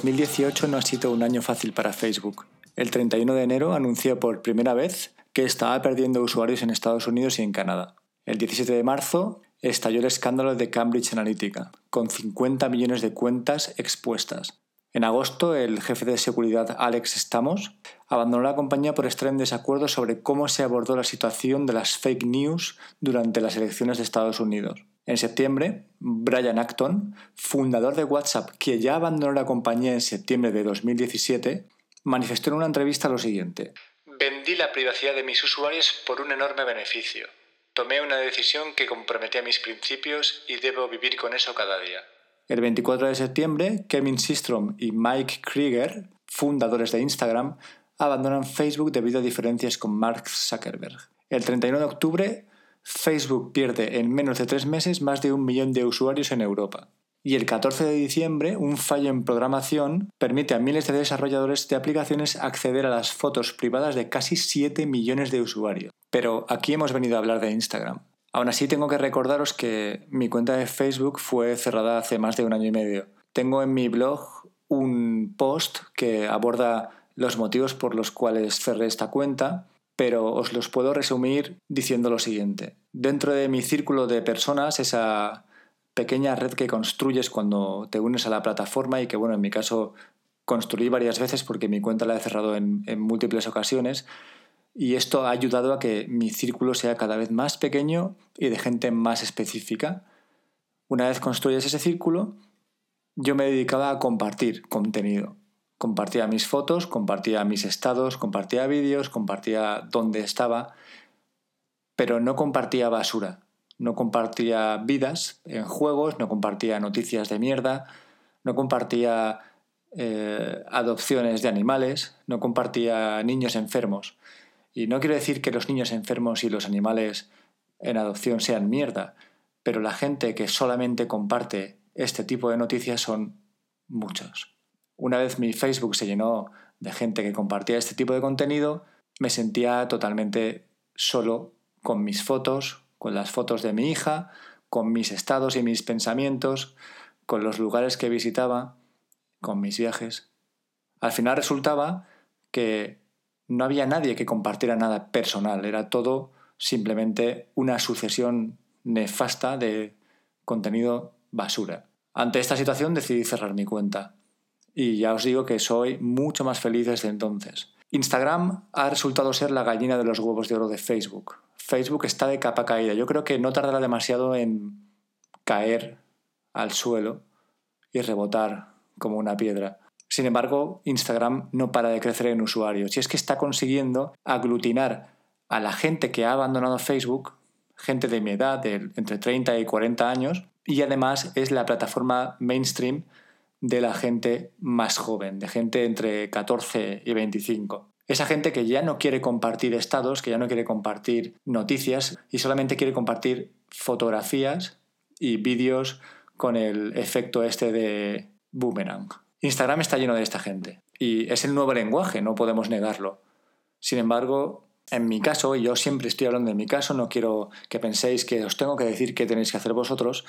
2018 no ha sido un año fácil para Facebook. El 31 de enero anunció por primera vez que estaba perdiendo usuarios en Estados Unidos y en Canadá. El 17 de marzo estalló el escándalo de Cambridge Analytica, con 50 millones de cuentas expuestas. En agosto, el jefe de seguridad Alex Stamos abandonó la compañía por estar en desacuerdo sobre cómo se abordó la situación de las fake news durante las elecciones de Estados Unidos. En septiembre, Brian Acton, fundador de WhatsApp, que ya abandonó la compañía en septiembre de 2017, manifestó en una entrevista lo siguiente. Vendí la privacidad de mis usuarios por un enorme beneficio. Tomé una decisión que comprometía mis principios y debo vivir con eso cada día. El 24 de septiembre, Kevin Systrom y Mike Krieger, fundadores de Instagram, abandonan Facebook debido a diferencias con Mark Zuckerberg. El 31 de octubre, Facebook pierde en menos de tres meses más de un millón de usuarios en Europa. Y el 14 de diciembre, un fallo en programación permite a miles de desarrolladores de aplicaciones acceder a las fotos privadas de casi 7 millones de usuarios. Pero aquí hemos venido a hablar de Instagram. Aún así tengo que recordaros que mi cuenta de Facebook fue cerrada hace más de un año y medio. Tengo en mi blog un post que aborda los motivos por los cuales cerré esta cuenta pero os los puedo resumir diciendo lo siguiente. Dentro de mi círculo de personas, esa pequeña red que construyes cuando te unes a la plataforma y que, bueno, en mi caso construí varias veces porque mi cuenta la he cerrado en, en múltiples ocasiones, y esto ha ayudado a que mi círculo sea cada vez más pequeño y de gente más específica. Una vez construyes ese círculo, yo me dedicaba a compartir contenido compartía mis fotos, compartía mis estados, compartía vídeos, compartía dónde estaba, pero no compartía basura, no compartía vidas en juegos, no compartía noticias de mierda, no compartía eh, adopciones de animales, no compartía niños enfermos. Y no quiero decir que los niños enfermos y los animales en adopción sean mierda, pero la gente que solamente comparte este tipo de noticias son muchos. Una vez mi Facebook se llenó de gente que compartía este tipo de contenido, me sentía totalmente solo con mis fotos, con las fotos de mi hija, con mis estados y mis pensamientos, con los lugares que visitaba, con mis viajes. Al final resultaba que no había nadie que compartiera nada personal, era todo simplemente una sucesión nefasta de contenido basura. Ante esta situación decidí cerrar mi cuenta y ya os digo que soy mucho más feliz desde entonces. Instagram ha resultado ser la gallina de los huevos de oro de Facebook. Facebook está de capa caída. Yo creo que no tardará demasiado en caer al suelo y rebotar como una piedra. Sin embargo, Instagram no para de crecer en usuarios y es que está consiguiendo aglutinar a la gente que ha abandonado Facebook, gente de mi edad, de entre 30 y 40 años, y además es la plataforma mainstream de la gente más joven, de gente entre 14 y 25. Esa gente que ya no quiere compartir estados, que ya no quiere compartir noticias y solamente quiere compartir fotografías y vídeos con el efecto este de boomerang. Instagram está lleno de esta gente y es el nuevo lenguaje, no podemos negarlo. Sin embargo, en mi caso, y yo siempre estoy hablando de mi caso, no quiero que penséis que os tengo que decir qué tenéis que hacer vosotros.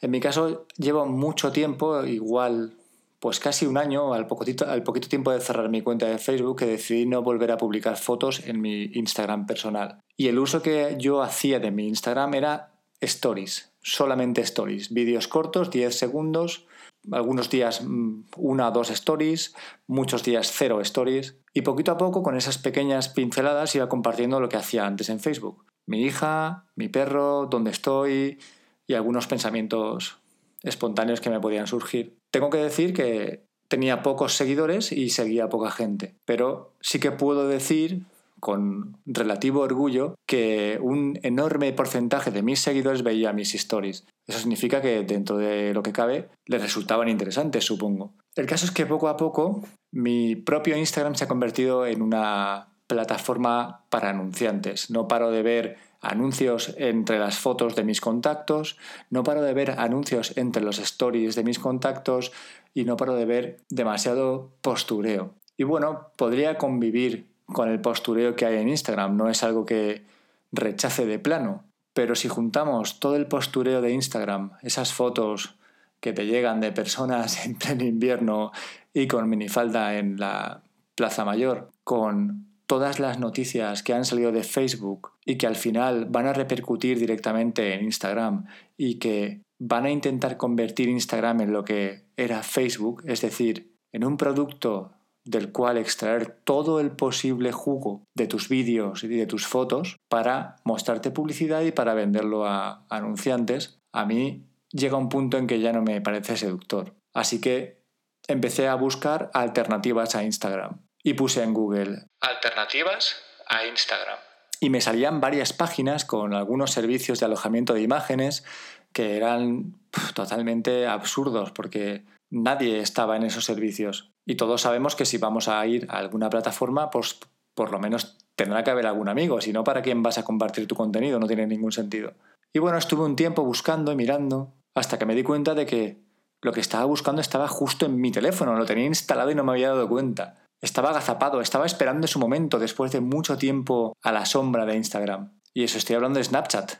En mi caso, llevo mucho tiempo, igual pues casi un año, al poquito, al poquito tiempo de cerrar mi cuenta de Facebook, que decidí no volver a publicar fotos en mi Instagram personal. Y el uso que yo hacía de mi Instagram era stories, solamente stories, vídeos cortos, 10 segundos, algunos días mm, una o dos stories, muchos días cero stories. Y poquito a poco, con esas pequeñas pinceladas, iba compartiendo lo que hacía antes en Facebook. Mi hija, mi perro, dónde estoy y algunos pensamientos espontáneos que me podían surgir. Tengo que decir que tenía pocos seguidores y seguía poca gente, pero sí que puedo decir con relativo orgullo que un enorme porcentaje de mis seguidores veía mis stories. Eso significa que dentro de lo que cabe les resultaban interesantes, supongo. El caso es que poco a poco mi propio Instagram se ha convertido en una plataforma para anunciantes. No paro de ver anuncios entre las fotos de mis contactos, no paro de ver anuncios entre los stories de mis contactos y no paro de ver demasiado postureo. Y bueno, podría convivir con el postureo que hay en Instagram, no es algo que rechace de plano, pero si juntamos todo el postureo de Instagram, esas fotos que te llegan de personas en pleno invierno y con minifalda en la Plaza Mayor, con todas las noticias que han salido de Facebook y que al final van a repercutir directamente en Instagram y que van a intentar convertir Instagram en lo que era Facebook, es decir, en un producto del cual extraer todo el posible jugo de tus vídeos y de tus fotos para mostrarte publicidad y para venderlo a anunciantes, a mí llega un punto en que ya no me parece seductor. Así que empecé a buscar alternativas a Instagram y puse en Google alternativas a Instagram. Y me salían varias páginas con algunos servicios de alojamiento de imágenes que eran totalmente absurdos porque nadie estaba en esos servicios. Y todos sabemos que si vamos a ir a alguna plataforma, pues por lo menos tendrá que haber algún amigo, si no, ¿para quién vas a compartir tu contenido? No tiene ningún sentido. Y bueno, estuve un tiempo buscando y mirando hasta que me di cuenta de que lo que estaba buscando estaba justo en mi teléfono, lo tenía instalado y no me había dado cuenta. Estaba agazapado, estaba esperando su momento después de mucho tiempo a la sombra de Instagram. Y eso estoy hablando de Snapchat.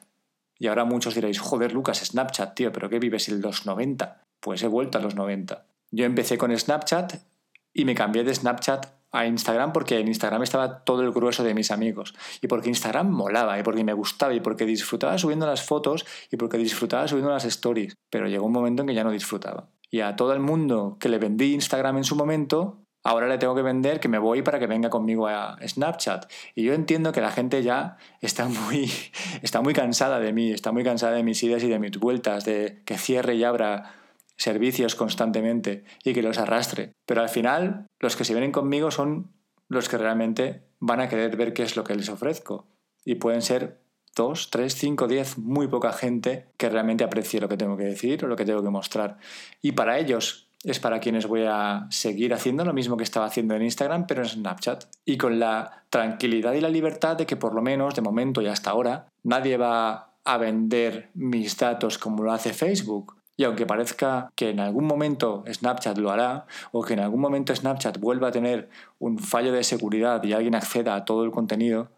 Y ahora muchos diréis, joder Lucas, Snapchat, tío, pero ¿qué vives en los 90? Pues he vuelto a los 90. Yo empecé con Snapchat y me cambié de Snapchat a Instagram porque en Instagram estaba todo el grueso de mis amigos y porque Instagram molaba y porque me gustaba y porque disfrutaba subiendo las fotos y porque disfrutaba subiendo las stories, pero llegó un momento en que ya no disfrutaba. Y a todo el mundo que le vendí Instagram en su momento, ahora le tengo que vender que me voy para que venga conmigo a Snapchat. Y yo entiendo que la gente ya está muy, está muy cansada de mí, está muy cansada de mis ideas y de mis vueltas, de que cierre y abra servicios constantemente y que los arrastre. Pero al final, los que se vienen conmigo son los que realmente van a querer ver qué es lo que les ofrezco. Y pueden ser dos, tres, cinco, diez, muy poca gente que realmente aprecie lo que tengo que decir o lo que tengo que mostrar. Y para ellos es para quienes voy a seguir haciendo lo mismo que estaba haciendo en Instagram, pero en Snapchat. Y con la tranquilidad y la libertad de que por lo menos, de momento y hasta ahora, nadie va a vender mis datos como lo hace Facebook. Y aunque parezca que en algún momento Snapchat lo hará, o que en algún momento Snapchat vuelva a tener un fallo de seguridad y alguien acceda a todo el contenido,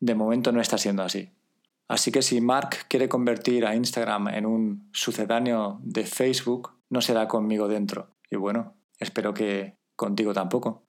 de momento no está siendo así. Así que si Mark quiere convertir a Instagram en un sucedáneo de Facebook, no será conmigo dentro. Y bueno, espero que contigo tampoco.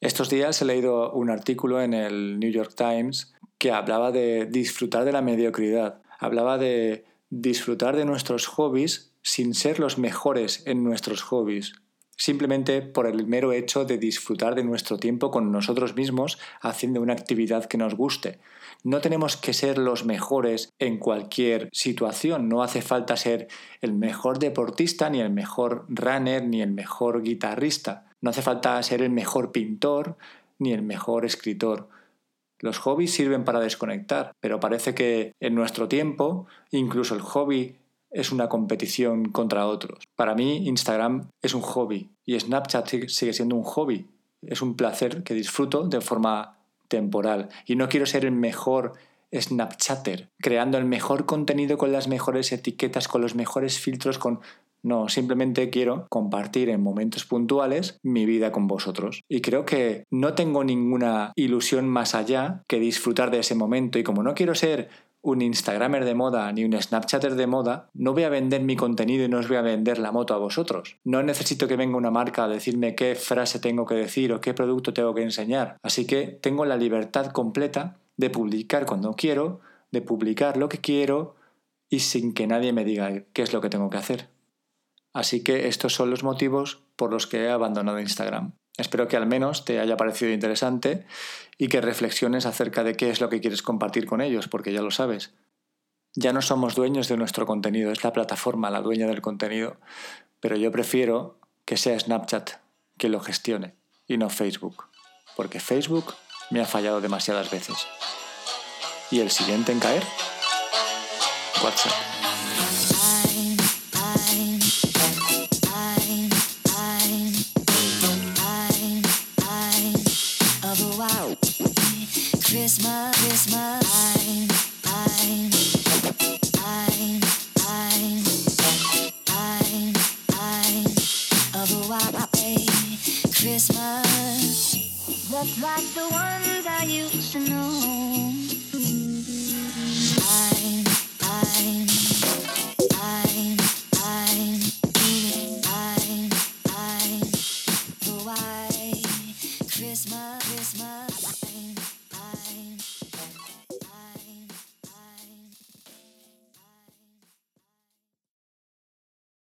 Estos días he leído un artículo en el New York Times que hablaba de disfrutar de la mediocridad. Hablaba de disfrutar de nuestros hobbies sin ser los mejores en nuestros hobbies, simplemente por el mero hecho de disfrutar de nuestro tiempo con nosotros mismos haciendo una actividad que nos guste. No tenemos que ser los mejores en cualquier situación, no hace falta ser el mejor deportista, ni el mejor runner, ni el mejor guitarrista, no hace falta ser el mejor pintor, ni el mejor escritor. Los hobbies sirven para desconectar, pero parece que en nuestro tiempo incluso el hobby es una competición contra otros. Para mí Instagram es un hobby y Snapchat sigue siendo un hobby. Es un placer que disfruto de forma temporal y no quiero ser el mejor Snapchatter, creando el mejor contenido con las mejores etiquetas, con los mejores filtros, con... No, simplemente quiero compartir en momentos puntuales mi vida con vosotros. Y creo que no tengo ninguna ilusión más allá que disfrutar de ese momento. Y como no quiero ser un Instagramer de moda ni un Snapchatter de moda, no voy a vender mi contenido y no os voy a vender la moto a vosotros. No necesito que venga una marca a decirme qué frase tengo que decir o qué producto tengo que enseñar. Así que tengo la libertad completa de publicar cuando quiero, de publicar lo que quiero y sin que nadie me diga qué es lo que tengo que hacer. Así que estos son los motivos por los que he abandonado Instagram. Espero que al menos te haya parecido interesante y que reflexiones acerca de qué es lo que quieres compartir con ellos, porque ya lo sabes. Ya no somos dueños de nuestro contenido, es la plataforma la dueña del contenido, pero yo prefiero que sea Snapchat que lo gestione y no Facebook, porque Facebook me ha fallado demasiadas veces. ¿Y el siguiente en caer? WhatsApp. Christmas, Christmas,